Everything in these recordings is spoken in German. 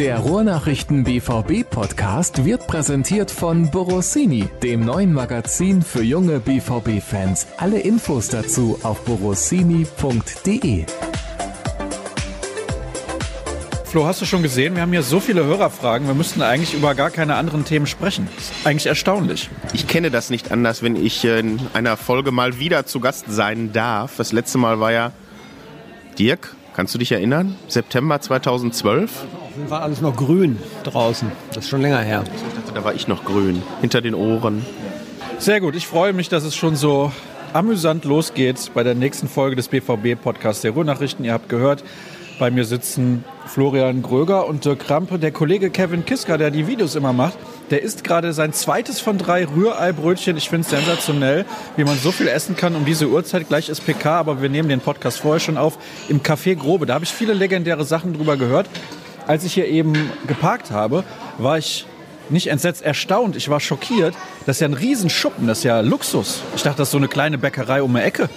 Der Ruhrnachrichten BVB Podcast wird präsentiert von Borossini, dem neuen Magazin für junge BVB Fans. Alle Infos dazu auf borossini.de. Flo, hast du schon gesehen? Wir haben hier so viele Hörerfragen. Wir müssten eigentlich über gar keine anderen Themen sprechen. Das ist eigentlich erstaunlich. Ich kenne das nicht anders, wenn ich in einer Folge mal wieder zu Gast sein darf. Das letzte Mal war ja Dirk. Kannst du dich erinnern? September 2012? Fall alles noch grün draußen. Das ist schon länger her. Ich dachte, da war ich noch grün. Hinter den Ohren. Sehr gut. Ich freue mich, dass es schon so amüsant losgeht bei der nächsten Folge des BVB-Podcasts der Ruhrnachrichten. Ihr habt gehört, bei mir sitzen Florian Gröger und Dirk Krampe. Der Kollege Kevin Kiska, der die Videos immer macht, der isst gerade sein zweites von drei Rühreibrötchen. Ich finde es sensationell, wie man so viel essen kann um diese Uhrzeit. Gleich ist PK, aber wir nehmen den Podcast vorher schon auf im Café Grobe. Da habe ich viele legendäre Sachen drüber gehört. Als ich hier eben geparkt habe, war ich nicht entsetzt erstaunt. Ich war schockiert. Das ist ja ein Riesenschuppen, das ist ja Luxus. Ich dachte, das ist so eine kleine Bäckerei um die Ecke.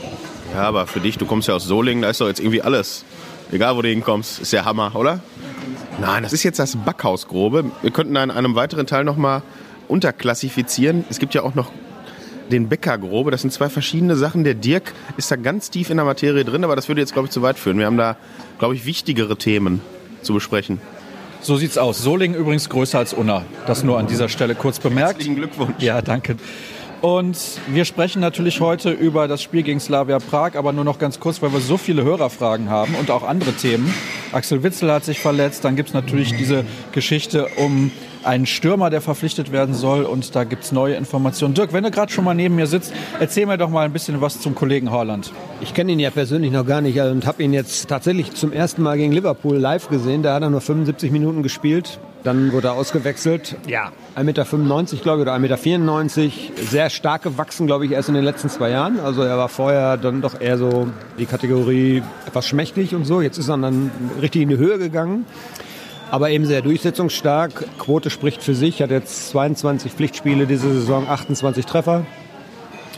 Ja, aber für dich, du kommst ja aus Solingen, da ist doch jetzt irgendwie alles. Egal, wo du hinkommst, ist ja Hammer, oder? Nein, das ist jetzt das Backhausgrobe. Wir könnten da in einem weiteren Teil nochmal unterklassifizieren. Es gibt ja auch noch den Bäckergrobe. Das sind zwei verschiedene Sachen. Der Dirk ist da ganz tief in der Materie drin, aber das würde jetzt, glaube ich, zu weit führen. Wir haben da, glaube ich, wichtigere Themen zu besprechen. So sieht's aus. Solingen übrigens größer als Unna. Das nur an dieser Stelle kurz bemerkt. Herzlichen Glückwunsch. Ja, danke. Und wir sprechen natürlich heute über das Spiel gegen Slavia Prag, aber nur noch ganz kurz, weil wir so viele Hörerfragen haben und auch andere Themen. Axel Witzel hat sich verletzt, dann gibt's natürlich diese Geschichte um einen Stürmer, der verpflichtet werden soll und da gibt's neue Informationen. Dirk, wenn du gerade schon mal neben mir sitzt, erzähl mir doch mal ein bisschen was zum Kollegen Haaland. Ich kenne ihn ja persönlich noch gar nicht und habe ihn jetzt tatsächlich zum ersten Mal gegen Liverpool live gesehen. Da hat er nur 75 Minuten gespielt. Dann wurde er ausgewechselt. Ja, 1,95 Meter, glaube ich, oder 1,94 Meter. Sehr stark gewachsen, glaube ich, erst in den letzten zwei Jahren. Also er war vorher dann doch eher so die Kategorie etwas schmächtig und so. Jetzt ist er dann richtig in die Höhe gegangen. Aber eben sehr durchsetzungsstark. Quote spricht für sich. Hat jetzt 22 Pflichtspiele diese Saison, 28 Treffer.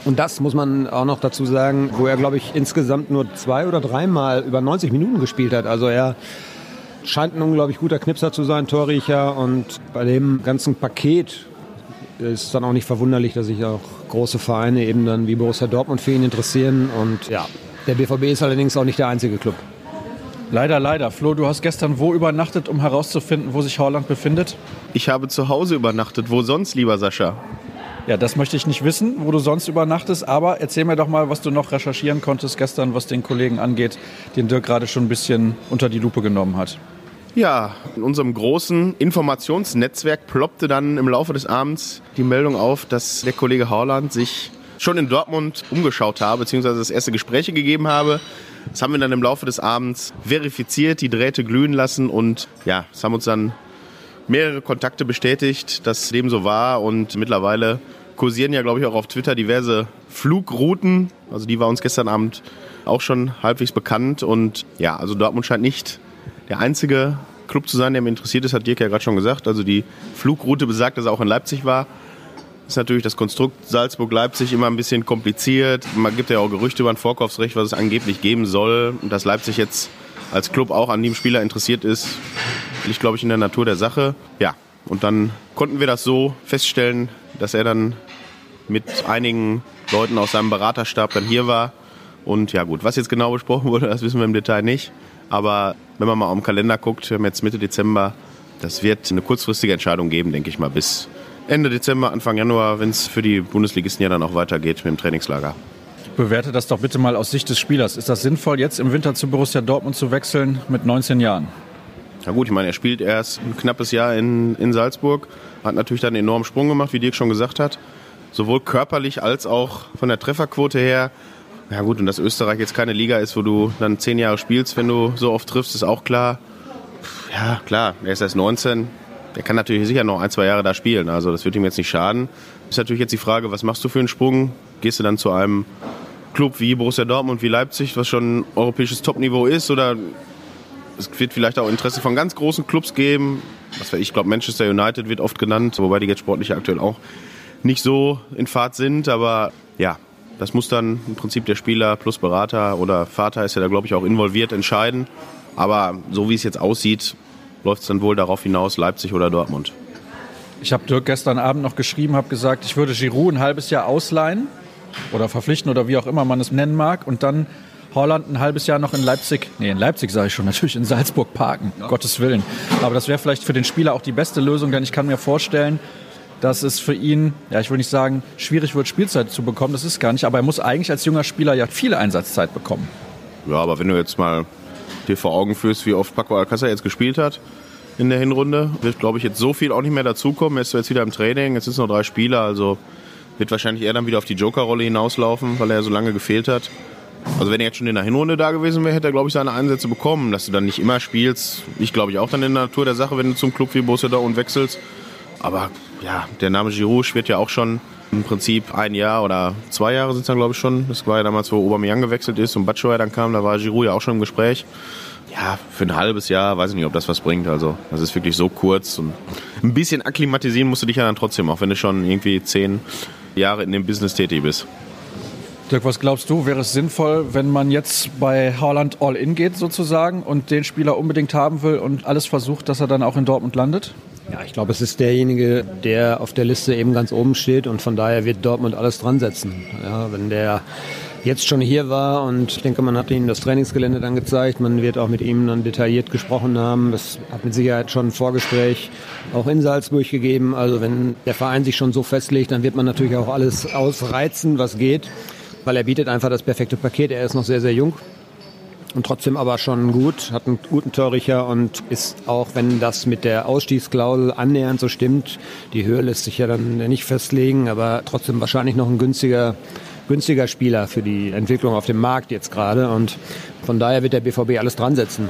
Und das muss man auch noch dazu sagen, wo er, glaube ich, insgesamt nur zwei oder dreimal über 90 Minuten gespielt hat. Also er scheint ein unglaublich guter Knipser zu sein, Torriecher. Und bei dem ganzen Paket ist es dann auch nicht verwunderlich, dass sich auch große Vereine eben dann wie Borussia Dortmund für ihn interessieren. Und ja, der BVB ist allerdings auch nicht der einzige Club. Leider, leider. Flo, du hast gestern wo übernachtet, um herauszufinden, wo sich Haaland befindet? Ich habe zu Hause übernachtet. Wo sonst, lieber Sascha? Ja, das möchte ich nicht wissen, wo du sonst übernachtest. Aber erzähl mir doch mal, was du noch recherchieren konntest gestern, was den Kollegen angeht, den Dirk gerade schon ein bisschen unter die Lupe genommen hat. Ja, in unserem großen Informationsnetzwerk ploppte dann im Laufe des Abends die Meldung auf, dass der Kollege Haaland sich schon in Dortmund umgeschaut habe, beziehungsweise das erste Gespräche gegeben habe. Das haben wir dann im Laufe des Abends verifiziert, die Drähte glühen lassen und ja, es haben uns dann mehrere Kontakte bestätigt, dass dem so war und mittlerweile kursieren ja, glaube ich, auch auf Twitter diverse Flugrouten. Also die war uns gestern Abend auch schon halbwegs bekannt und ja, also Dortmund scheint nicht der einzige Club zu sein, der mir interessiert ist, hat Dirk ja gerade schon gesagt. Also die Flugroute besagt, dass er auch in Leipzig war. Ist natürlich das Konstrukt Salzburg-Leipzig immer ein bisschen kompliziert. Man gibt ja auch Gerüchte über ein Vorkaufsrecht, was es angeblich geben soll. Und dass Leipzig jetzt als Club auch an dem Spieler interessiert ist, liegt, glaube ich, in der Natur der Sache. Ja, und dann konnten wir das so feststellen, dass er dann mit einigen Leuten aus seinem Beraterstab dann hier war. Und ja gut, was jetzt genau besprochen wurde, das wissen wir im Detail nicht. Aber wenn man mal auf den Kalender guckt, wir haben jetzt Mitte Dezember, das wird eine kurzfristige Entscheidung geben, denke ich mal, bis Ende Dezember, Anfang Januar, wenn es für die Bundesligisten ja dann auch weitergeht mit dem Trainingslager. Bewerte das doch bitte mal aus Sicht des Spielers. Ist das sinnvoll, jetzt im Winter zu Borussia Dortmund zu wechseln mit 19 Jahren? Na gut, ich meine, er spielt erst ein knappes Jahr in, in Salzburg, hat natürlich dann einen enormen Sprung gemacht, wie Dirk schon gesagt hat. Sowohl körperlich als auch von der Trefferquote her. Ja gut, und dass Österreich jetzt keine Liga ist, wo du dann zehn Jahre spielst, wenn du so oft triffst, ist auch klar. Ja, klar, er ist erst 19. Der kann natürlich sicher noch ein, zwei Jahre da spielen. Also das wird ihm jetzt nicht schaden. Ist natürlich jetzt die Frage, was machst du für einen Sprung? Gehst du dann zu einem Club wie Borussia Dortmund, wie Leipzig, was schon europäisches Topniveau ist? Oder es wird vielleicht auch Interesse von ganz großen Clubs geben. Was ich, glaube Manchester United wird oft genannt, wobei die jetzt sportlich aktuell auch nicht so in Fahrt sind. Aber ja, das muss dann im Prinzip der Spieler plus Berater oder Vater ist ja da, glaube ich, auch involviert entscheiden. Aber so wie es jetzt aussieht, läuft es dann wohl darauf hinaus, Leipzig oder Dortmund. Ich habe Dirk gestern Abend noch geschrieben, habe gesagt, ich würde Giroud ein halbes Jahr ausleihen oder verpflichten oder wie auch immer man es nennen mag und dann Holland ein halbes Jahr noch in Leipzig, nee, in Leipzig sage ich schon, natürlich in Salzburg parken, ja. Gottes Willen. Aber das wäre vielleicht für den Spieler auch die beste Lösung, denn ich kann mir vorstellen, dass es für ihn, ja, ich will nicht sagen, schwierig wird, Spielzeit zu bekommen, das ist gar nicht, aber er muss eigentlich als junger Spieler ja viel Einsatzzeit bekommen. Ja, aber wenn du jetzt mal dir vor Augen führst, wie oft Paco Alcázar jetzt gespielt hat in der Hinrunde, wird, glaube ich, jetzt so viel auch nicht mehr dazukommen. Er ist jetzt wieder im Training, jetzt sind noch drei Spieler, also wird wahrscheinlich eher dann wieder auf die Joker-Rolle hinauslaufen, weil er so lange gefehlt hat. Also wenn er jetzt schon in der Hinrunde da gewesen wäre, hätte er, glaube ich, seine Einsätze bekommen. Dass du dann nicht immer spielst, ich glaube ich auch dann in der Natur der Sache, wenn du zum Club wie Borussia Dortmund wechselst. Aber ja, der Name Giroud schwirrt ja auch schon im Prinzip ein Jahr oder zwei Jahre sind es dann, glaube ich, schon. Das war ja damals, wo Aubameyang gewechselt ist und Batshuayi dann kam, da war Giroud ja auch schon im Gespräch. Ja, für ein halbes Jahr weiß ich nicht, ob das was bringt. Also, das ist wirklich so kurz. Und ein bisschen akklimatisieren musst du dich ja dann trotzdem, auch wenn du schon irgendwie zehn Jahre in dem Business tätig bist. Dirk, was glaubst du, wäre es sinnvoll, wenn man jetzt bei Haaland all in geht sozusagen und den Spieler unbedingt haben will und alles versucht, dass er dann auch in Dortmund landet? Ja, ich glaube, es ist derjenige, der auf der Liste eben ganz oben steht und von daher wird Dortmund alles dran setzen. Ja, wenn der jetzt schon hier war und ich denke, man hat ihm das Trainingsgelände dann gezeigt. Man wird auch mit ihm dann detailliert gesprochen haben. Das hat mit Sicherheit schon ein Vorgespräch auch in Salzburg gegeben. Also wenn der Verein sich schon so festlegt, dann wird man natürlich auch alles ausreizen, was geht weil er bietet einfach das perfekte Paket. Er ist noch sehr, sehr jung und trotzdem aber schon gut, hat einen guten Torricher und ist auch, wenn das mit der Ausstiegsklausel annähernd so stimmt, die Höhe lässt sich ja dann nicht festlegen, aber trotzdem wahrscheinlich noch ein günstiger, günstiger Spieler für die Entwicklung auf dem Markt jetzt gerade und von daher wird der BVB alles dran setzen.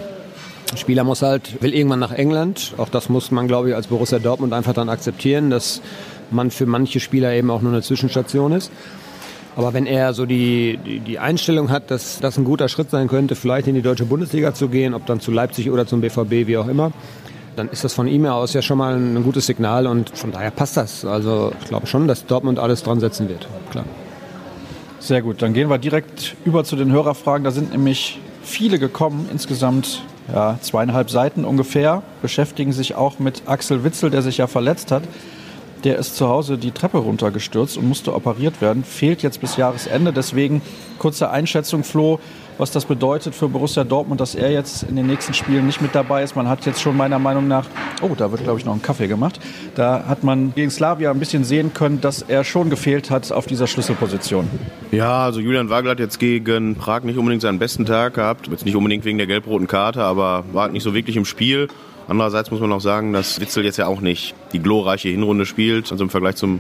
Spieler muss halt, will irgendwann nach England. Auch das muss man, glaube ich, als Borussia Dortmund einfach dann akzeptieren, dass man für manche Spieler eben auch nur eine Zwischenstation ist. Aber wenn er so die, die, die, Einstellung hat, dass das ein guter Schritt sein könnte, vielleicht in die deutsche Bundesliga zu gehen, ob dann zu Leipzig oder zum BVB, wie auch immer, dann ist das von ihm aus ja schon mal ein, gutes Signal und von daher passt das. Also ich glaube schon, dass Dortmund alles dran setzen wird. Klar. Sehr gut, dann gehen wir direkt über zu den Hörerfragen. Da sind nämlich viele gekommen, insgesamt ja, zweieinhalb Seiten ungefähr, beschäftigen sich auch mit Axel Witzel, der sich ja verletzt hat. Der ist zu Hause die Treppe runtergestürzt und musste operiert werden. Fehlt jetzt bis Jahresende. Deswegen kurze Einschätzung, Flo, was das bedeutet für Borussia Dortmund, dass er jetzt in den nächsten Spielen nicht mit dabei ist. Man hat jetzt schon meiner Meinung nach, oh, da wird glaube ich noch ein Kaffee gemacht. Da hat man gegen Slavia ein bisschen sehen können, dass er schon gefehlt hat auf dieser Schlüsselposition. Ja, also Julian Wagel hat jetzt gegen Prag nicht unbedingt seinen besten Tag gehabt. Jetzt nicht unbedingt wegen der gelb-roten Karte, aber war nicht so wirklich im Spiel. Andererseits muss man auch sagen, dass Witzel jetzt ja auch nicht die glorreiche Hinrunde spielt. Also im Vergleich zum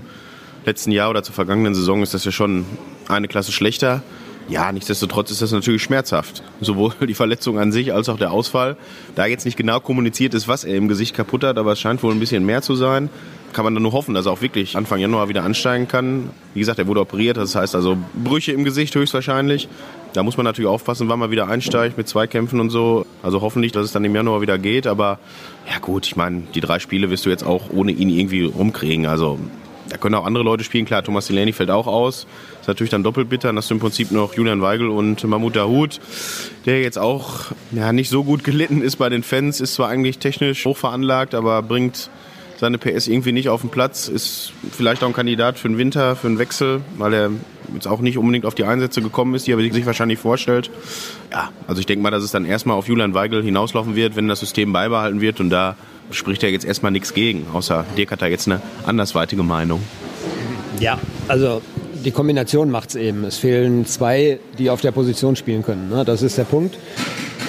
letzten Jahr oder zur vergangenen Saison ist das ja schon eine Klasse schlechter. Ja, nichtsdestotrotz ist das natürlich schmerzhaft. Sowohl die Verletzung an sich als auch der Ausfall. Da jetzt nicht genau kommuniziert ist, was er im Gesicht kaputt hat, aber es scheint wohl ein bisschen mehr zu sein, kann man dann nur hoffen, dass er auch wirklich Anfang Januar wieder ansteigen kann. Wie gesagt, er wurde operiert, das heißt also Brüche im Gesicht höchstwahrscheinlich. Da muss man natürlich aufpassen, wann man wieder einsteigt mit Zweikämpfen und so. Also hoffentlich, dass es dann im Januar wieder geht. Aber ja gut, ich meine, die drei Spiele wirst du jetzt auch ohne ihn irgendwie rumkriegen. Also da können auch andere Leute spielen. Klar, Thomas Delaney fällt auch aus. Ist natürlich dann doppelt bitter. Dann hast du im Prinzip noch Julian Weigel und Mahmoud Dahoud, der jetzt auch ja, nicht so gut gelitten ist bei den Fans. Ist zwar eigentlich technisch hoch veranlagt, aber bringt seine PS irgendwie nicht auf den Platz. Ist vielleicht auch ein Kandidat für den Winter, für einen Wechsel, weil er jetzt auch nicht unbedingt auf die Einsätze gekommen ist, die er sich wahrscheinlich vorstellt. Ja, also ich denke mal, dass es dann erstmal auf Julian Weigel hinauslaufen wird, wenn das System beibehalten wird und da spricht er jetzt erstmal nichts gegen, außer Dirk hat da jetzt eine andersweitige Meinung. Ja, also die Kombination macht es eben. Es fehlen zwei, die auf der Position spielen können. Ne? Das ist der Punkt.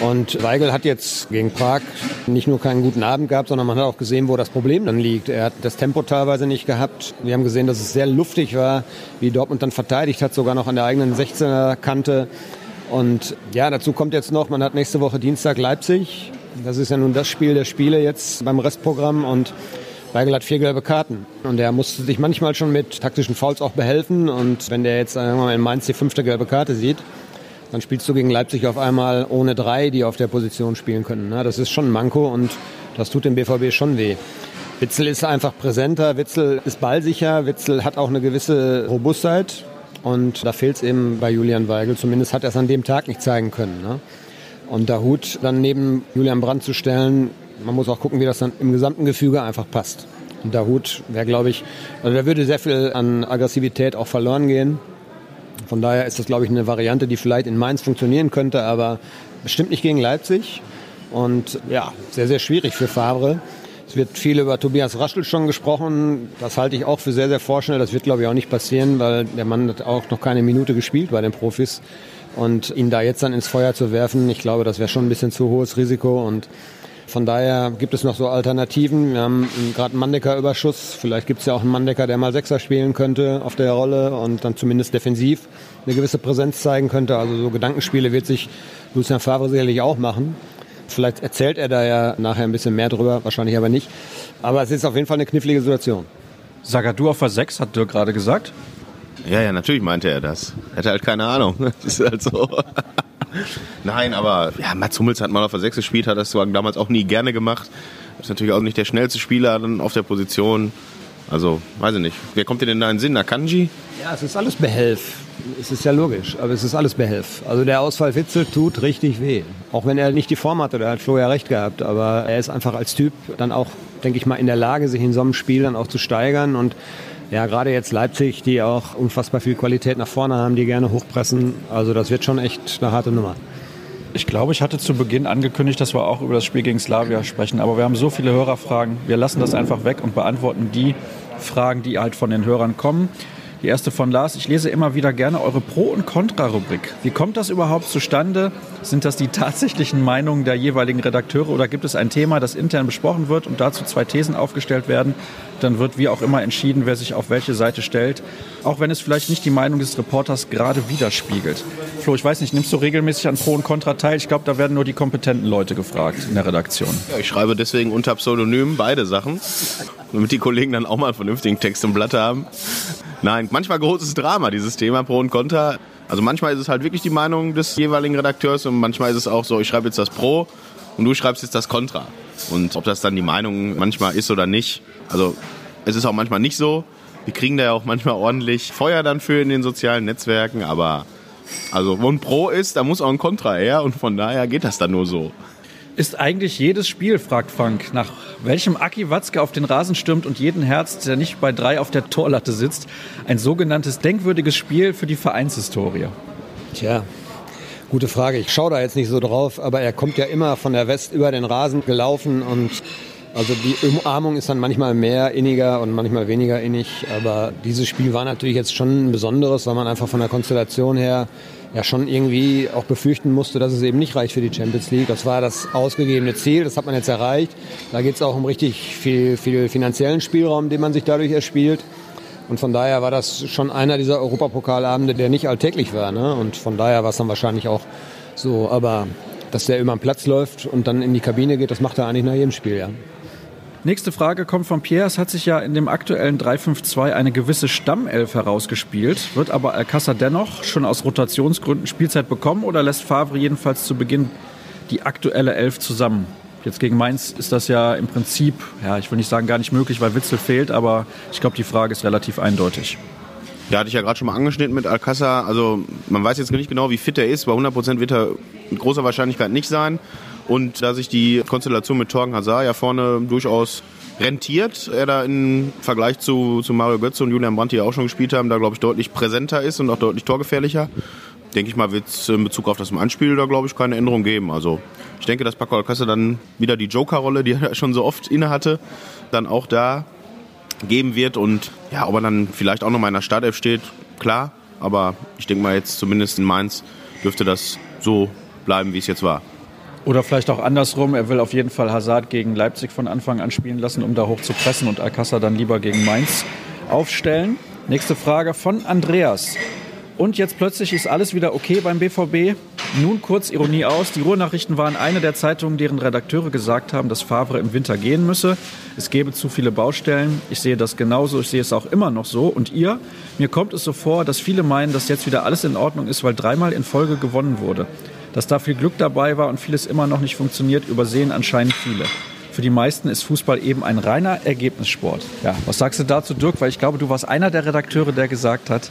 Und Weigel hat jetzt gegen Prag nicht nur keinen guten Abend gehabt, sondern man hat auch gesehen, wo das Problem dann liegt. Er hat das Tempo teilweise nicht gehabt. Wir haben gesehen, dass es sehr luftig war, wie Dortmund dann verteidigt hat, sogar noch an der eigenen 16er Kante. Und ja, dazu kommt jetzt noch, man hat nächste Woche Dienstag Leipzig. Das ist ja nun das Spiel der Spiele jetzt beim Restprogramm und Weigel hat vier gelbe Karten. Und er musste sich manchmal schon mit taktischen Fouls auch behelfen. Und wenn der jetzt in Mainz die fünfte gelbe Karte sieht, dann spielst du gegen Leipzig auf einmal ohne drei, die auf der Position spielen können. Das ist schon ein Manko und das tut dem BVB schon weh. Witzel ist einfach präsenter, Witzel ist ballsicher, Witzel hat auch eine gewisse Robustheit und da fehlt es eben bei Julian Weigel. Zumindest hat er es an dem Tag nicht zeigen können. Ne? Und Hut dann neben Julian Brandt zu stellen, man muss auch gucken, wie das dann im gesamten Gefüge einfach passt. Und der Hut wäre, glaube ich, also da würde sehr viel an Aggressivität auch verloren gehen. Von daher ist das, glaube ich, eine Variante, die vielleicht in Mainz funktionieren könnte, aber bestimmt nicht gegen Leipzig. Und ja, sehr, sehr schwierig für Favre. Es wird viel über Tobias Raschel schon gesprochen. Das halte ich auch für sehr, sehr vorschnell. Das wird, glaube ich, auch nicht passieren, weil der Mann hat auch noch keine Minute gespielt bei den Profis. Und ihn da jetzt dann ins Feuer zu werfen, ich glaube, das wäre schon ein bisschen zu hohes Risiko. Und von daher gibt es noch so Alternativen. Wir haben gerade einen Mandecker-Überschuss. Vielleicht gibt es ja auch einen Mandecker, der mal Sechser spielen könnte auf der Rolle und dann zumindest defensiv eine gewisse Präsenz zeigen könnte. Also so Gedankenspiele wird sich Lucien Favre sicherlich auch machen. Vielleicht erzählt er da ja nachher ein bisschen mehr drüber, wahrscheinlich aber nicht. Aber es ist auf jeden Fall eine knifflige Situation. Sagadu auf der 6, hat Dirk gerade gesagt. Ja, ja, natürlich meinte er das. Er hatte halt keine Ahnung. Das ist halt so. Nein, aber ja, Mats Hummels hat mal auf der 6 gespielt, hat das damals auch nie gerne gemacht. Ist natürlich auch nicht der schnellste Spieler dann auf der Position. Also, weiß ich nicht. Wer kommt dir denn da in den Sinn? Nakanji? Ja, es ist alles Behelf. Es ist ja logisch, aber es ist alles Behelf. Also der Ausfall Witzel tut richtig weh. Auch wenn er nicht die Form hatte, da hat Flo ja recht gehabt. Aber er ist einfach als Typ dann auch, denke ich mal, in der Lage, sich in so einem Spiel dann auch zu steigern. Und ja, gerade jetzt Leipzig, die auch unfassbar viel Qualität nach vorne haben, die gerne hochpressen. Also das wird schon echt eine harte Nummer. Ich glaube, ich hatte zu Beginn angekündigt, dass wir auch über das Spiel gegen Slavia sprechen. Aber wir haben so viele Hörerfragen. Wir lassen das einfach weg und beantworten die Fragen, die halt von den Hörern kommen. Die erste von Lars. Ich lese immer wieder gerne eure Pro- und Contra-Rubrik. Wie kommt das überhaupt zustande? Sind das die tatsächlichen Meinungen der jeweiligen Redakteure oder gibt es ein Thema, das intern besprochen wird und dazu zwei Thesen aufgestellt werden? Dann wird wie auch immer entschieden, wer sich auf welche Seite stellt. Auch wenn es vielleicht nicht die Meinung des Reporters gerade widerspiegelt. Flo, ich weiß nicht, nimmst du regelmäßig an Pro und Contra teil? Ich glaube, da werden nur die kompetenten Leute gefragt in der Redaktion. Ja, ich schreibe deswegen unter Pseudonym beide Sachen, damit die Kollegen dann auch mal einen vernünftigen Text im Blatt haben. Nein, manchmal großes Drama, dieses Thema Pro und Contra. Also manchmal ist es halt wirklich die Meinung des jeweiligen Redakteurs und manchmal ist es auch so, ich schreibe jetzt das Pro und du schreibst jetzt das Contra. Und ob das dann die Meinung manchmal ist oder nicht, also es ist auch manchmal nicht so. Wir kriegen da ja auch manchmal ordentlich Feuer dann für in den sozialen Netzwerken, aber also wo ein Pro ist, da muss auch ein Contra her und von daher geht das dann nur so. Ist eigentlich jedes Spiel, fragt Frank, nach welchem Aki Watzke auf den Rasen stürmt und jeden Herz, der nicht bei drei auf der Torlatte sitzt, ein sogenanntes denkwürdiges Spiel für die Vereinshistorie? Tja, gute Frage. Ich schaue da jetzt nicht so drauf, aber er kommt ja immer von der West über den Rasen gelaufen und also die Umarmung ist dann manchmal mehr inniger und manchmal weniger innig, aber dieses Spiel war natürlich jetzt schon ein besonderes, weil man einfach von der Konstellation her ja schon irgendwie auch befürchten musste, dass es eben nicht reicht für die Champions League. Das war das ausgegebene Ziel, das hat man jetzt erreicht. Da geht es auch um richtig viel, viel finanziellen Spielraum, den man sich dadurch erspielt. Und von daher war das schon einer dieser Europapokalabende, der nicht alltäglich war. Ne? Und von daher war es dann wahrscheinlich auch so. Aber dass der immer am Platz läuft und dann in die Kabine geht, das macht er eigentlich nach jedem Spiel, ja. Nächste Frage kommt von Pierre. Es hat sich ja in dem aktuellen 3-5-2 eine gewisse Stammelf herausgespielt. Wird aber Alcázar dennoch schon aus Rotationsgründen Spielzeit bekommen oder lässt Favre jedenfalls zu Beginn die aktuelle Elf zusammen? Jetzt gegen Mainz ist das ja im Prinzip, ja, ich will nicht sagen gar nicht möglich, weil Witzel fehlt, aber ich glaube, die Frage ist relativ eindeutig. Ja, hatte ich ja gerade schon mal angeschnitten mit Alcázar. Also man weiß jetzt nicht genau, wie fit er ist. Bei 100% wird er mit großer Wahrscheinlichkeit nicht sein. Und da sich die Konstellation mit Torgen Hazard ja vorne durchaus rentiert, er da im Vergleich zu, zu Mario Götze und Julian Brandt, die ja auch schon gespielt haben, da glaube ich deutlich präsenter ist und auch deutlich torgefährlicher. Denke ich mal, wird es in Bezug auf das Anspiel da glaube ich keine Änderung geben. Also ich denke, dass Paco Alcázar dann wieder die Joker-Rolle, die er schon so oft inne hatte, dann auch da geben wird und ja, ob er dann vielleicht auch noch mal in der Startelf steht, klar, aber ich denke mal jetzt zumindest in Mainz dürfte das so bleiben, wie es jetzt war. Oder vielleicht auch andersrum, er will auf jeden Fall Hazard gegen Leipzig von Anfang an spielen lassen, um da hoch zu pressen und Alcázar dann lieber gegen Mainz aufstellen. Nächste Frage von Andreas. Und jetzt plötzlich ist alles wieder okay beim BVB. Nun kurz Ironie aus. Die Ruhrnachrichten waren eine der Zeitungen, deren Redakteure gesagt haben, dass Favre im Winter gehen müsse. Es gäbe zu viele Baustellen. Ich sehe das genauso. Ich sehe es auch immer noch so. Und ihr? Mir kommt es so vor, dass viele meinen, dass jetzt wieder alles in Ordnung ist, weil dreimal in Folge gewonnen wurde. Dass da viel Glück dabei war und vieles immer noch nicht funktioniert, übersehen anscheinend viele. Für die meisten ist Fußball eben ein reiner Ergebnissport. Ja, was sagst du dazu, Dirk? Weil ich glaube, du warst einer der Redakteure, der gesagt hat,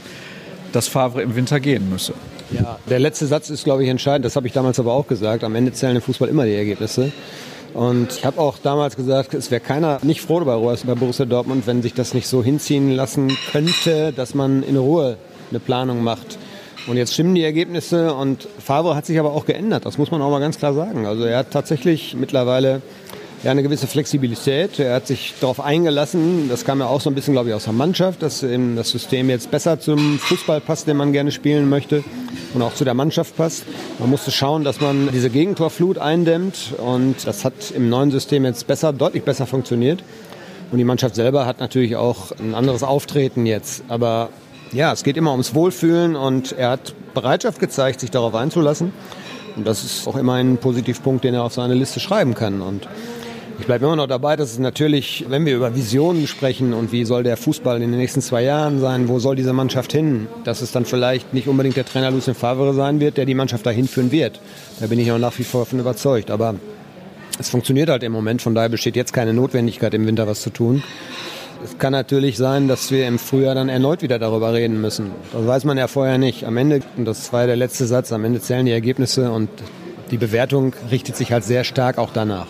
dass Favre im Winter gehen müsse. Ja, der letzte Satz ist, glaube ich, entscheidend. Das habe ich damals aber auch gesagt. Am Ende zählen im Fußball immer die Ergebnisse. Und ich habe auch damals gesagt, es wäre keiner nicht froh bei, bei Borussia Dortmund, wenn sich das nicht so hinziehen lassen könnte, dass man in Ruhe eine Planung macht. Und jetzt stimmen die Ergebnisse und Favre hat sich aber auch geändert, das muss man auch mal ganz klar sagen. Also er hat tatsächlich mittlerweile ja, eine gewisse Flexibilität. Er hat sich darauf eingelassen, das kam ja auch so ein bisschen, glaube ich, aus der Mannschaft, dass eben das System jetzt besser zum Fußball passt, den man gerne spielen möchte und auch zu der Mannschaft passt. Man musste schauen, dass man diese Gegentorflut eindämmt und das hat im neuen System jetzt besser, deutlich besser funktioniert. Und die Mannschaft selber hat natürlich auch ein anderes Auftreten jetzt. Aber ja, es geht immer ums Wohlfühlen und er hat Bereitschaft gezeigt, sich darauf einzulassen. Und das ist auch immer ein Positivpunkt, den er auf seine Liste schreiben kann. Und ich bleibe immer noch dabei, dass es natürlich, wenn wir über Visionen sprechen und wie soll der Fußball in den nächsten zwei Jahren sein, wo soll diese Mannschaft hin, dass es dann vielleicht nicht unbedingt der Trainer Lucien Favre sein wird, der die Mannschaft dahin führen wird. Da bin ich auch nach wie vor von überzeugt. Aber es funktioniert halt im Moment, von daher besteht jetzt keine Notwendigkeit, im Winter was zu tun. Es kann natürlich sein, dass wir im Frühjahr dann erneut wieder darüber reden müssen. Das weiß man ja vorher nicht. Am Ende, und das war ja der letzte Satz, am Ende zählen die Ergebnisse und die Bewertung richtet sich halt sehr stark auch danach.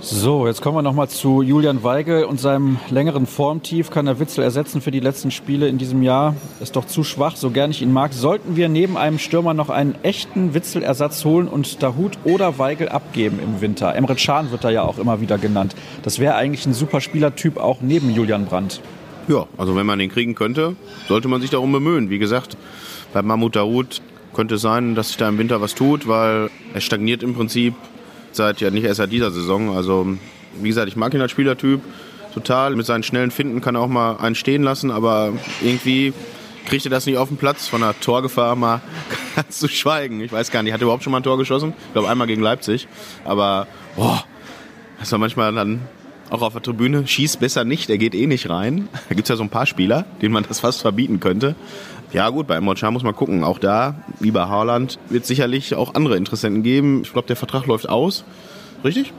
So, jetzt kommen wir nochmal zu Julian Weigel und seinem längeren Formtief. Kann er Witzel ersetzen für die letzten Spiele in diesem Jahr? Ist doch zu schwach, so gern ich ihn mag. Sollten wir neben einem Stürmer noch einen echten Witzel-Ersatz holen und Dahut oder Weigel abgeben im Winter? Emre Can wird da ja auch immer wieder genannt. Das wäre eigentlich ein super Spielertyp auch neben Julian Brandt. Ja, also wenn man den kriegen könnte, sollte man sich darum bemühen. Wie gesagt, bei Mahmoud Dahoud könnte es sein, dass sich da im Winter was tut, weil er stagniert im Prinzip seit ja nicht erst seit dieser Saison. Also wie gesagt, ich mag ihn als Spielertyp total. Mit seinen schnellen Finden kann er auch mal einen stehen lassen, aber irgendwie kriegt er das nicht auf den Platz. Von der Torgefahr mal ganz zu schweigen. Ich weiß gar nicht, hat er überhaupt schon mal ein Tor geschossen? Ich glaube einmal gegen Leipzig. Aber boah, das war manchmal dann auch auf der Tribüne, schießt besser nicht, er geht eh nicht rein. Da gibt es ja so ein paar Spieler, denen man das fast verbieten könnte. Ja gut, bei Emre muss man gucken. Auch da, wie bei Haaland, wird es sicherlich auch andere Interessenten geben. Ich glaube, der Vertrag läuft aus. Richtig?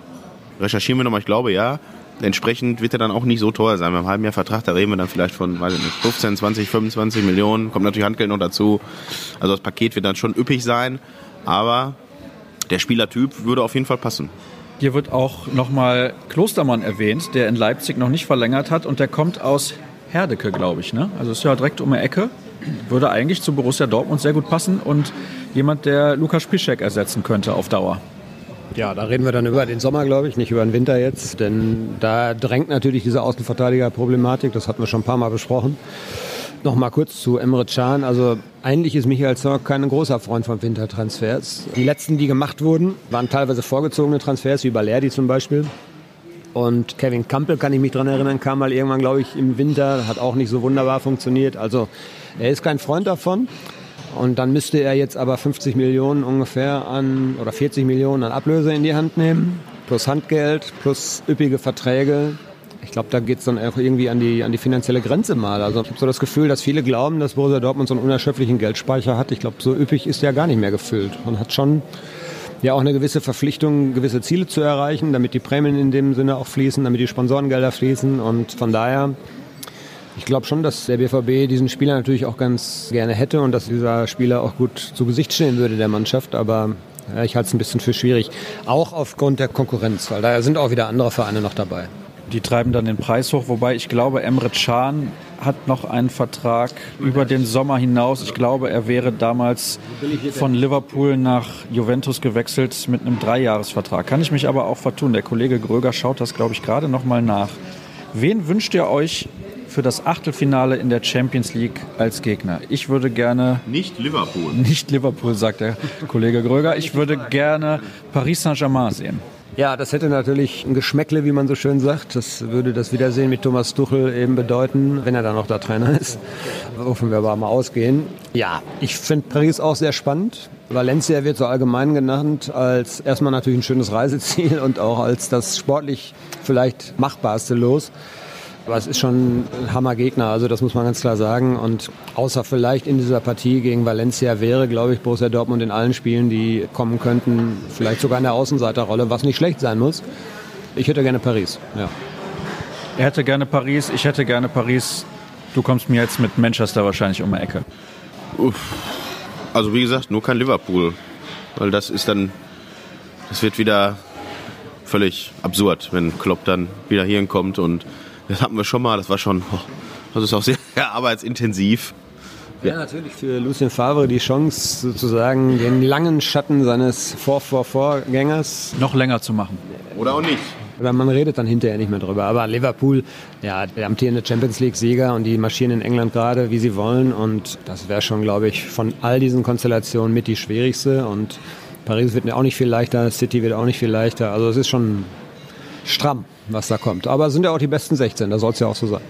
Recherchieren wir nochmal, ich glaube ja. Entsprechend wird er dann auch nicht so teuer sein. Beim halben Jahr Vertrag, da reden wir dann vielleicht von weiß ich nicht, 15, 20, 25 Millionen. Kommt natürlich Handgeld noch dazu. Also das Paket wird dann schon üppig sein. Aber der Spielertyp würde auf jeden Fall passen. Hier wird auch nochmal Klostermann erwähnt, der in Leipzig noch nicht verlängert hat und der kommt aus Herdecke, glaube ich. Ne? Also ist ja direkt um die Ecke würde eigentlich zu Borussia Dortmund sehr gut passen und jemand, der Lukas Piszek ersetzen könnte auf Dauer. Ja, da reden wir dann über den Sommer, glaube ich, nicht über den Winter jetzt, denn da drängt natürlich diese Außenverteidiger-Problematik, das hatten wir schon ein paar Mal besprochen. Noch mal kurz zu Emre Can. Also eigentlich ist Michael Zorc kein großer Freund von Wintertransfers. Die letzten, die gemacht wurden, waren teilweise vorgezogene Transfers, wie Balerdi zum Beispiel. Und Kevin Campbell, kann ich mich daran erinnern, kam mal irgendwann, glaube ich, im Winter, hat auch nicht so wunderbar funktioniert. Also er ist kein Freund davon. Und dann müsste er jetzt aber 50 Millionen ungefähr an oder 40 Millionen an Ablöse in die Hand nehmen, plus Handgeld, plus üppige Verträge. Ich glaube, da geht es dann auch irgendwie an die, an die finanzielle Grenze mal. Also ich habe so das Gefühl, dass viele glauben, dass Borussia Dortmund so einen unerschöpflichen Geldspeicher hat. Ich glaube, so üppig ist er gar nicht mehr gefüllt. Man hat schon ja auch eine gewisse Verpflichtung, gewisse Ziele zu erreichen, damit die Prämien in dem Sinne auch fließen, damit die Sponsorengelder fließen. Und von daher ich glaube schon, dass der BVB diesen Spieler natürlich auch ganz gerne hätte und dass dieser Spieler auch gut zu Gesicht stehen würde der Mannschaft. Aber ja, ich halte es ein bisschen für schwierig. Auch aufgrund der Konkurrenz, weil da sind auch wieder andere Vereine noch dabei. Die treiben dann den Preis hoch, wobei ich glaube, Emre Can hat noch einen Vertrag über den Sommer hinaus. Ich glaube, er wäre damals von Liverpool nach Juventus gewechselt mit einem Dreijahresvertrag. Kann ich mich aber auch vertun. Der Kollege Gröger schaut das, glaube ich, gerade noch mal nach. Wen wünscht ihr euch für das Achtelfinale in der Champions League als Gegner. Ich würde gerne. Nicht Liverpool. Nicht Liverpool, sagt der Kollege Gröger. Ich würde gerne Paris Saint-Germain sehen. Ja, das hätte natürlich ein Geschmäckle, wie man so schön sagt. Das würde das Wiedersehen mit Thomas Tuchel eben bedeuten, wenn er dann noch der Trainer ist. Wovon wir aber mal ausgehen. Ja, ich finde Paris auch sehr spannend. Valencia wird so allgemein genannt als erstmal natürlich ein schönes Reiseziel und auch als das sportlich vielleicht machbarste Los. Aber es ist schon ein Hammergegner, also das muss man ganz klar sagen. Und außer vielleicht in dieser Partie gegen Valencia wäre, glaube ich, Borussia Dortmund in allen Spielen, die kommen könnten, vielleicht sogar in der Außenseiterrolle, was nicht schlecht sein muss. Ich hätte gerne Paris, ja. Er hätte gerne Paris, ich hätte gerne Paris. Du kommst mir jetzt mit Manchester wahrscheinlich um die Ecke. Uff. Also wie gesagt, nur kein Liverpool. Weil das ist dann, das wird wieder völlig absurd, wenn Klopp dann wieder hierhin kommt und das hatten wir schon mal, das war schon, oh, das ist auch sehr arbeitsintensiv. Ja, natürlich für Lucien Favre die Chance, sozusagen den langen Schatten seines Vor-Vor-Vorgängers noch länger zu machen. Oder auch nicht. Oder man redet dann hinterher nicht mehr drüber. Aber Liverpool, ja, der amtierende Champions League-Sieger und die marschieren in England gerade, wie sie wollen. Und das wäre schon, glaube ich, von all diesen Konstellationen mit die schwierigste. Und Paris wird mir auch nicht viel leichter, City wird auch nicht viel leichter. Also es ist schon stramm, was da kommt. Aber es sind ja auch die besten 16, da soll es ja auch so sein.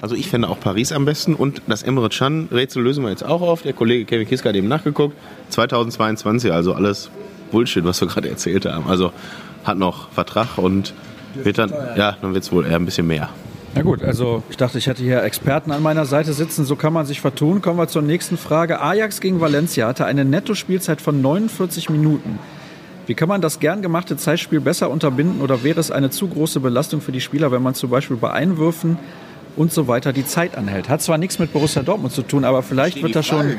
Also ich fände auch Paris am besten und das Emre Can Rätsel lösen wir jetzt auch auf. Der Kollege Kevin Kiska hat eben nachgeguckt. 2022, also alles Bullshit, was wir gerade erzählt haben. Also hat noch Vertrag und wird dann, ja, dann wird es wohl eher ein bisschen mehr. Na gut, also ich dachte, ich hätte hier Experten an meiner Seite sitzen. So kann man sich vertun. Kommen wir zur nächsten Frage. Ajax gegen Valencia hatte eine Netto-Spielzeit von 49 Minuten. Wie kann man das gern gemachte Zeitspiel besser unterbinden oder wäre es eine zu große Belastung für die Spieler, wenn man zum Beispiel bei Einwürfen und so weiter die Zeit anhält. Hat zwar nichts mit Borussia Dortmund zu tun, aber vielleicht wird da schon.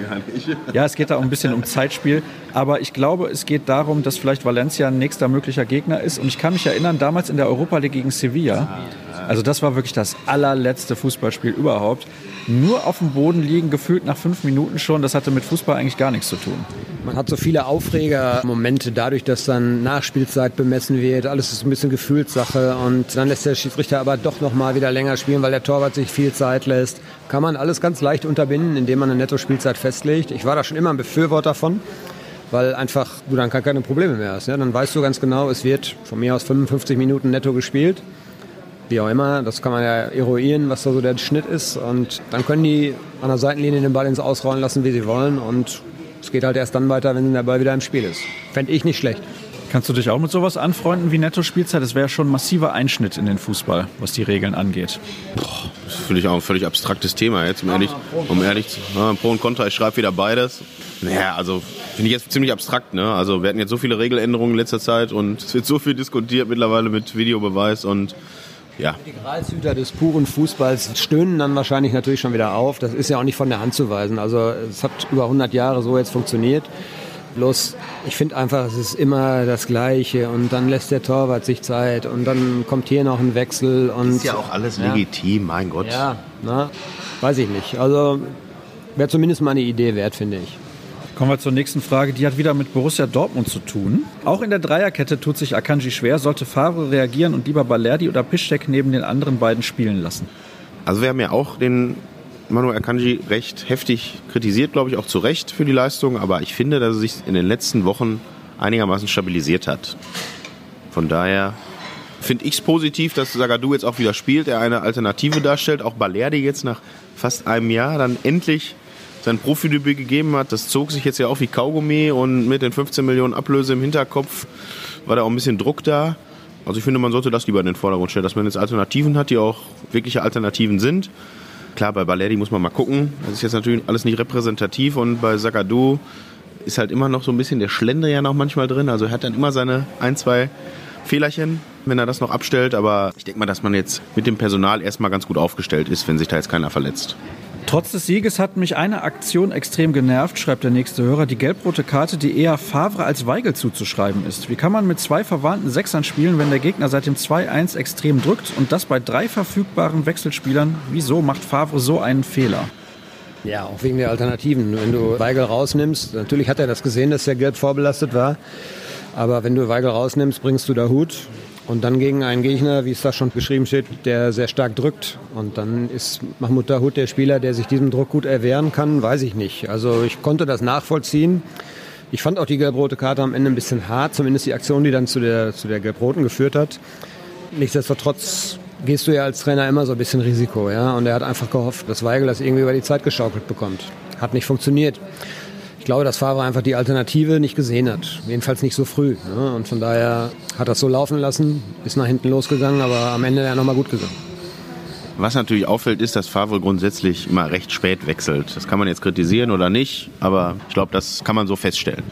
Ja, es geht da auch ein bisschen um Zeitspiel. Aber ich glaube, es geht darum, dass vielleicht Valencia ein nächster möglicher Gegner ist. Und ich kann mich erinnern, damals in der Europa League gegen Sevilla. Also das war wirklich das allerletzte Fußballspiel überhaupt nur auf dem Boden liegen, gefühlt nach fünf Minuten schon. Das hatte mit Fußball eigentlich gar nichts zu tun. Man hat so viele Aufregermomente dadurch, dass dann Nachspielzeit bemessen wird. Alles ist ein bisschen Gefühlssache und dann lässt der Schiedsrichter aber doch noch mal wieder länger spielen, weil der Torwart sich viel Zeit lässt. Kann man alles ganz leicht unterbinden, indem man eine Netto-Spielzeit festlegt. Ich war da schon immer ein Befürworter von weil einfach du dann keine Probleme mehr hast. Ja? Dann weißt du ganz genau, es wird von mir aus 55 Minuten netto gespielt wie auch immer. Das kann man ja eruieren, was da so der Schnitt ist. Und dann können die an der Seitenlinie den Ball ins Ausrollen lassen, wie sie wollen. Und es geht halt erst dann weiter, wenn der Ball wieder im Spiel ist. Fände ich nicht schlecht. Kannst du dich auch mit sowas anfreunden wie Netto-Spielzeit? Das wäre schon ein massiver Einschnitt in den Fußball, was die Regeln angeht. Boah, das ist natürlich auch ein völlig abstraktes Thema jetzt, um ehrlich, um ehrlich zu ja, Pro und Contra, ich schreibe wieder beides. Naja, also finde ich jetzt ziemlich abstrakt. Ne? Also wir hatten jetzt so viele Regeländerungen in letzter Zeit und es wird so viel diskutiert mittlerweile mit Videobeweis und ja. Die Gralshüter des puren Fußballs stöhnen dann wahrscheinlich natürlich schon wieder auf. Das ist ja auch nicht von der Hand zu weisen. Also es hat über 100 Jahre so jetzt funktioniert. Bloß, ich finde einfach, es ist immer das Gleiche und dann lässt der Torwart sich Zeit und dann kommt hier noch ein Wechsel. Und, ist ja auch alles ja. legitim, mein Gott. Ja, na, weiß ich nicht. Also wäre zumindest mal eine Idee wert, finde ich. Kommen wir zur nächsten Frage. Die hat wieder mit Borussia Dortmund zu tun. Auch in der Dreierkette tut sich Akanji schwer. Sollte Favre reagieren und lieber Balerdi oder Piszczek neben den anderen beiden spielen lassen? Also wir haben ja auch den Manuel Akanji recht heftig kritisiert, glaube ich, auch zu Recht für die Leistung. Aber ich finde, dass er sich in den letzten Wochen einigermaßen stabilisiert hat. Von daher finde ich es positiv, dass Sagadu jetzt auch wieder spielt, er eine Alternative darstellt. Auch Balerdi jetzt nach fast einem Jahr dann endlich sein Profidebüt gegeben hat. Das zog sich jetzt ja auch wie Kaugummi und mit den 15 Millionen Ablöse im Hinterkopf war da auch ein bisschen Druck da. Also ich finde, man sollte das lieber in den Vordergrund stellen, dass man jetzt Alternativen hat, die auch wirkliche Alternativen sind. Klar, bei Balerdi muss man mal gucken. Das ist jetzt natürlich alles nicht repräsentativ und bei Sagadu ist halt immer noch so ein bisschen der Schlendrian auch manchmal drin. Also er hat dann immer seine ein, zwei Fehlerchen, wenn er das noch abstellt. Aber ich denke mal, dass man jetzt mit dem Personal erstmal ganz gut aufgestellt ist, wenn sich da jetzt keiner verletzt. Trotz des Sieges hat mich eine Aktion extrem genervt, schreibt der nächste Hörer. Die gelb-rote Karte, die eher Favre als Weigel zuzuschreiben ist. Wie kann man mit zwei verwandten Sechsern spielen, wenn der Gegner seit dem 2-1 extrem drückt und das bei drei verfügbaren Wechselspielern? Wieso macht Favre so einen Fehler? Ja, auch wegen der Alternativen. Wenn du Weigel rausnimmst, natürlich hat er das gesehen, dass er gelb vorbelastet war. Aber wenn du Weigel rausnimmst, bringst du da Hut. Und dann gegen einen Gegner, wie es da schon geschrieben steht, der sehr stark drückt. Und dann ist Mahmoud Dahoud der Spieler, der sich diesem Druck gut erwehren kann, weiß ich nicht. Also ich konnte das nachvollziehen. Ich fand auch die gelb-rote Karte am Ende ein bisschen hart, zumindest die Aktion, die dann zu der, zu der gelb-roten geführt hat. Nichtsdestotrotz gehst du ja als Trainer immer so ein bisschen Risiko. Ja? Und er hat einfach gehofft, dass Weigel das irgendwie über die Zeit geschaukelt bekommt. Hat nicht funktioniert. Ich glaube, dass Favre einfach die Alternative nicht gesehen hat. Jedenfalls nicht so früh. Ne? Und von daher hat er es so laufen lassen, ist nach hinten losgegangen, aber am Ende ja nochmal gut gegangen. Was natürlich auffällt, ist, dass Favre grundsätzlich immer recht spät wechselt. Das kann man jetzt kritisieren oder nicht, aber ich glaube, das kann man so feststellen.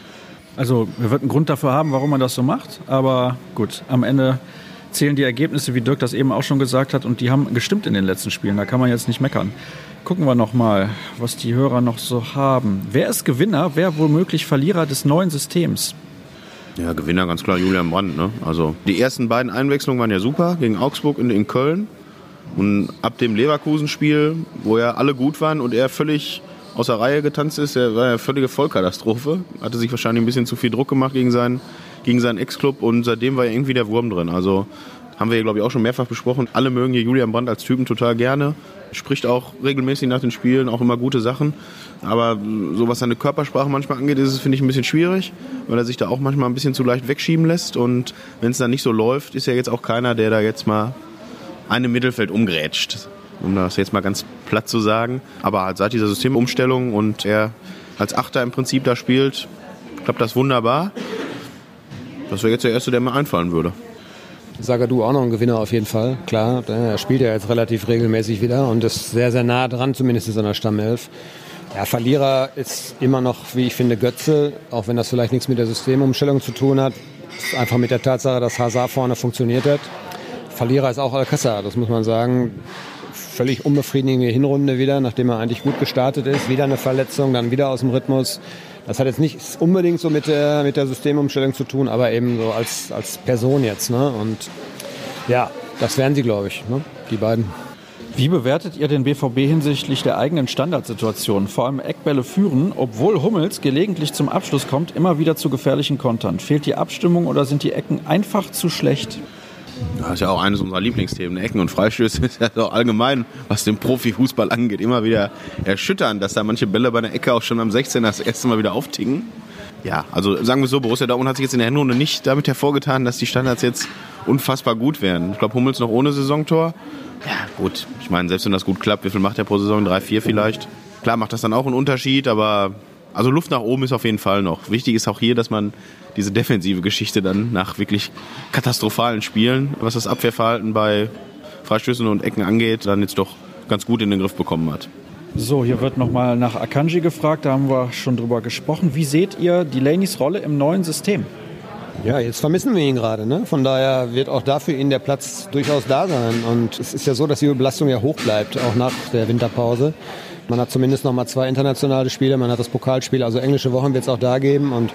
Also, wir wird einen Grund dafür haben, warum man das so macht, aber gut, am Ende zählen die Ergebnisse, wie Dirk das eben auch schon gesagt hat, und die haben gestimmt in den letzten Spielen. Da kann man jetzt nicht meckern. Gucken wir noch mal, was die Hörer noch so haben. Wer ist Gewinner, wer womöglich Verlierer des neuen Systems? Ja, Gewinner ganz klar Julian Brandt. Ne? Also die ersten beiden Einwechslungen waren ja super gegen Augsburg und in Köln. Und ab dem Leverkusen-Spiel, wo ja alle gut waren und er völlig aus der Reihe getanzt ist, der war ja völlige Vollkatastrophe. Hatte sich wahrscheinlich ein bisschen zu viel Druck gemacht gegen seinen, gegen seinen Ex-Club und seitdem war irgendwie der Wurm drin. Also haben wir, glaube ich, auch schon mehrfach besprochen. Alle mögen hier Julian Brandt als Typen total gerne. Spricht auch regelmäßig nach den Spielen, auch immer gute Sachen. Aber so was seine Körpersprache manchmal angeht, ist es, finde ich, ein bisschen schwierig, weil er sich da auch manchmal ein bisschen zu leicht wegschieben lässt. Und wenn es dann nicht so läuft, ist ja jetzt auch keiner, der da jetzt mal einem Mittelfeld umgrätscht. Um das jetzt mal ganz platt zu sagen. Aber halt seit dieser Systemumstellung und er als Achter im Prinzip da spielt, klappt das wunderbar. Das wäre jetzt der Erste, der mir einfallen würde. Sagadu auch noch ein Gewinner auf jeden Fall, klar. Er spielt ja jetzt relativ regelmäßig wieder und ist sehr, sehr nah dran, zumindest in der Stammelf. Ja, Verlierer ist immer noch, wie ich finde, Götze, auch wenn das vielleicht nichts mit der Systemumstellung zu tun hat. Einfach mit der Tatsache, dass Hazard vorne funktioniert hat. Verlierer ist auch Alcázar, das muss man sagen. Völlig unbefriedigende Hinrunde wieder, nachdem er eigentlich gut gestartet ist. Wieder eine Verletzung, dann wieder aus dem Rhythmus. Das hat jetzt nicht unbedingt so mit der, mit der Systemumstellung zu tun, aber eben so als, als Person jetzt. Ne? Und ja, das werden sie, glaube ich, ne? die beiden. Wie bewertet ihr den BVB hinsichtlich der eigenen Standardsituation? Vor allem Eckbälle führen, obwohl Hummels gelegentlich zum Abschluss kommt, immer wieder zu gefährlichen Kontern. Fehlt die Abstimmung oder sind die Ecken einfach zu schlecht? Das ist ja auch eines unserer Lieblingsthemen. Ecken und Freistöße ist ja doch allgemein, was den Profifußball angeht, immer wieder erschütternd, dass da manche Bälle bei der Ecke auch schon am 16. das erste Mal wieder aufticken. Ja, also sagen wir so, Borussia Dortmund hat sich jetzt in der Hinrunde nicht damit hervorgetan, dass die Standards jetzt unfassbar gut werden. Ich glaube, Hummels noch ohne Saisontor. Ja, gut. Ich meine, selbst wenn das gut klappt, wie viel macht er pro Saison? Drei, vier vielleicht? Klar macht das dann auch einen Unterschied, aber also Luft nach oben ist auf jeden Fall noch. Wichtig ist auch hier, dass man diese defensive Geschichte dann nach wirklich katastrophalen Spielen, was das Abwehrverhalten bei Freistößen und Ecken angeht, dann jetzt doch ganz gut in den Griff bekommen hat. So, hier wird nochmal nach Akanji gefragt, da haben wir schon drüber gesprochen. Wie seht ihr Delaney's Rolle im neuen System? Ja, jetzt vermissen wir ihn gerade. Ne? Von daher wird auch dafür ihn der Platz durchaus da sein. Und es ist ja so, dass die Belastung ja hoch bleibt, auch nach der Winterpause. Man hat zumindest noch mal zwei internationale Spiele, man hat das Pokalspiel, also englische Wochen wird es auch da geben. Und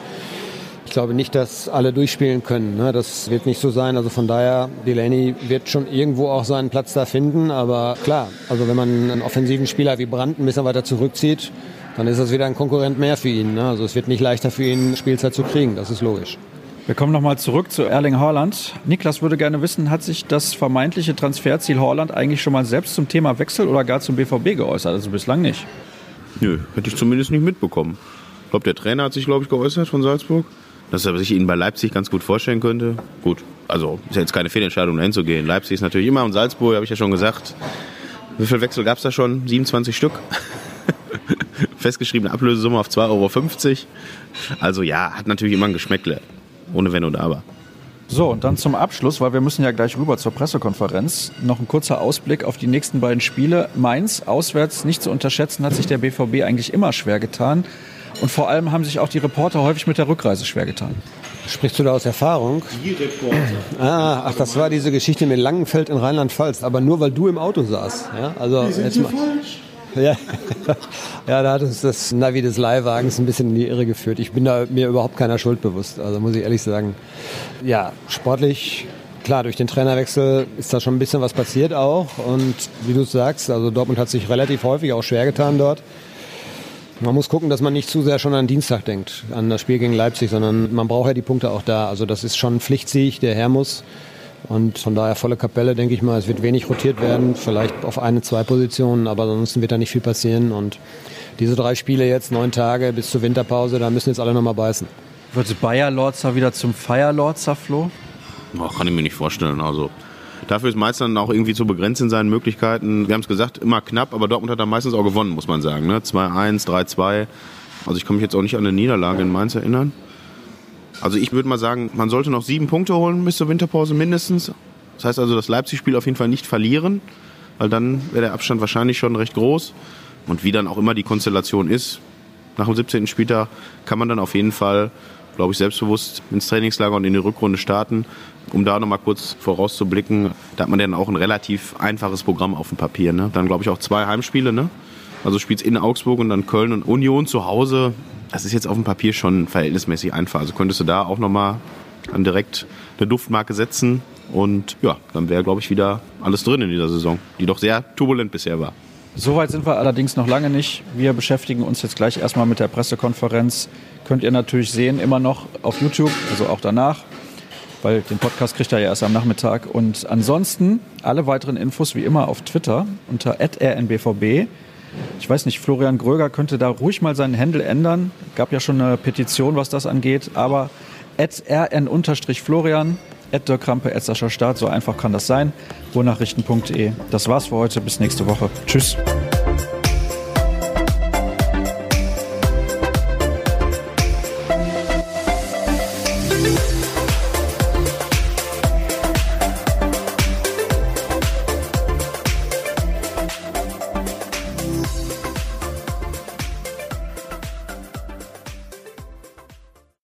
ich glaube nicht, dass alle durchspielen können. Ne? Das wird nicht so sein. Also von daher, Delaney wird schon irgendwo auch seinen Platz da finden. Aber klar, also wenn man einen offensiven Spieler wie Brandt ein bisschen weiter zurückzieht, dann ist das wieder ein Konkurrent mehr für ihn. Ne? Also es wird nicht leichter für ihn, Spielzeit zu kriegen. Das ist logisch. Wir kommen nochmal zurück zu Erling Haaland. Niklas würde gerne wissen, hat sich das vermeintliche Transferziel Haaland eigentlich schon mal selbst zum Thema Wechsel oder gar zum BVB geäußert? Also bislang nicht. Nö, hätte ich zumindest nicht mitbekommen. Ich glaube, der Trainer hat sich, glaube ich, geäußert von Salzburg dass er sich ihn bei Leipzig ganz gut vorstellen könnte. Gut, also ist ja jetzt keine Fehlentscheidung, dahin zu gehen. Leipzig ist natürlich immer und Salzburg, habe ich ja schon gesagt. Wie viel Wechsel gab es da schon? 27 Stück. Festgeschriebene Ablösesumme auf 2,50 Euro. Also ja, hat natürlich immer ein Geschmäckle. Ohne Wenn und Aber. So, und dann zum Abschluss, weil wir müssen ja gleich rüber zur Pressekonferenz, noch ein kurzer Ausblick auf die nächsten beiden Spiele. Mainz, auswärts nicht zu unterschätzen, hat sich der BVB eigentlich immer schwer getan. Und vor allem haben sich auch die Reporter häufig mit der Rückreise schwer getan. Sprichst du da aus Erfahrung? Die Reporter. Ah, ach, das war diese Geschichte mit Langenfeld in Rheinland-Pfalz, aber nur weil du im Auto saßt. Ja, also die sind jetzt mal. falsch. Ja, ja, da hat uns das Navi des Leihwagens ein bisschen in die Irre geführt. Ich bin da mir überhaupt keiner Schuld bewusst, also muss ich ehrlich sagen. Ja, sportlich, klar, durch den Trainerwechsel ist da schon ein bisschen was passiert auch. Und wie du sagst, also Dortmund hat sich relativ häufig auch schwer getan dort. Man muss gucken, dass man nicht zu sehr schon an Dienstag denkt, an das Spiel gegen Leipzig, sondern man braucht ja die Punkte auch da. Also das ist schon Pflichtsieg, der her muss. Und von daher volle Kapelle, denke ich mal, es wird wenig rotiert werden, vielleicht auf eine, zwei Positionen, aber ansonsten wird da nicht viel passieren. Und diese drei Spiele jetzt, neun Tage bis zur Winterpause, da müssen jetzt alle nochmal beißen. Wird Bayer Lorzer wieder zum Fire Lorzer, Flo? Oh, kann ich mir nicht vorstellen. Also Dafür ist Mainz dann auch irgendwie zu begrenzt in seinen Möglichkeiten. Wir haben es gesagt, immer knapp, aber Dortmund hat dann meistens auch gewonnen, muss man sagen. Ne? 2-1, 3-2. Also ich kann mich jetzt auch nicht an eine Niederlage in Mainz erinnern. Also ich würde mal sagen, man sollte noch sieben Punkte holen bis zur Winterpause mindestens. Das heißt also, das Leipzig-Spiel auf jeden Fall nicht verlieren, weil dann wäre der Abstand wahrscheinlich schon recht groß. Und wie dann auch immer die Konstellation ist, nach dem 17. Spieltag kann man dann auf jeden Fall glaube ich, selbstbewusst ins Trainingslager und in die Rückrunde starten. Um da nochmal kurz vorauszublicken, da hat man dann auch ein relativ einfaches Programm auf dem Papier. Ne? Dann, glaube ich, auch zwei Heimspiele. Ne? Also spielst in Augsburg und dann Köln und Union zu Hause. Das ist jetzt auf dem Papier schon verhältnismäßig einfach. Also könntest du da auch nochmal dann direkt eine Duftmarke setzen. Und ja, dann wäre, glaube ich, wieder alles drin in dieser Saison, die doch sehr turbulent bisher war. Soweit sind wir allerdings noch lange nicht. Wir beschäftigen uns jetzt gleich erstmal mit der Pressekonferenz. Könnt ihr natürlich sehen, immer noch auf YouTube, also auch danach, weil den Podcast kriegt ihr ja erst am Nachmittag. Und ansonsten alle weiteren Infos wie immer auf Twitter unter rnbvb. Ich weiß nicht, Florian Gröger könnte da ruhig mal seinen Händel ändern. Gab ja schon eine Petition, was das angeht, aber rn-florian at Dirk Krampe, at Sascha Staat. So einfach kann das sein. Ruhrnachrichten.de. Das war's für heute. Bis nächste Woche. Tschüss.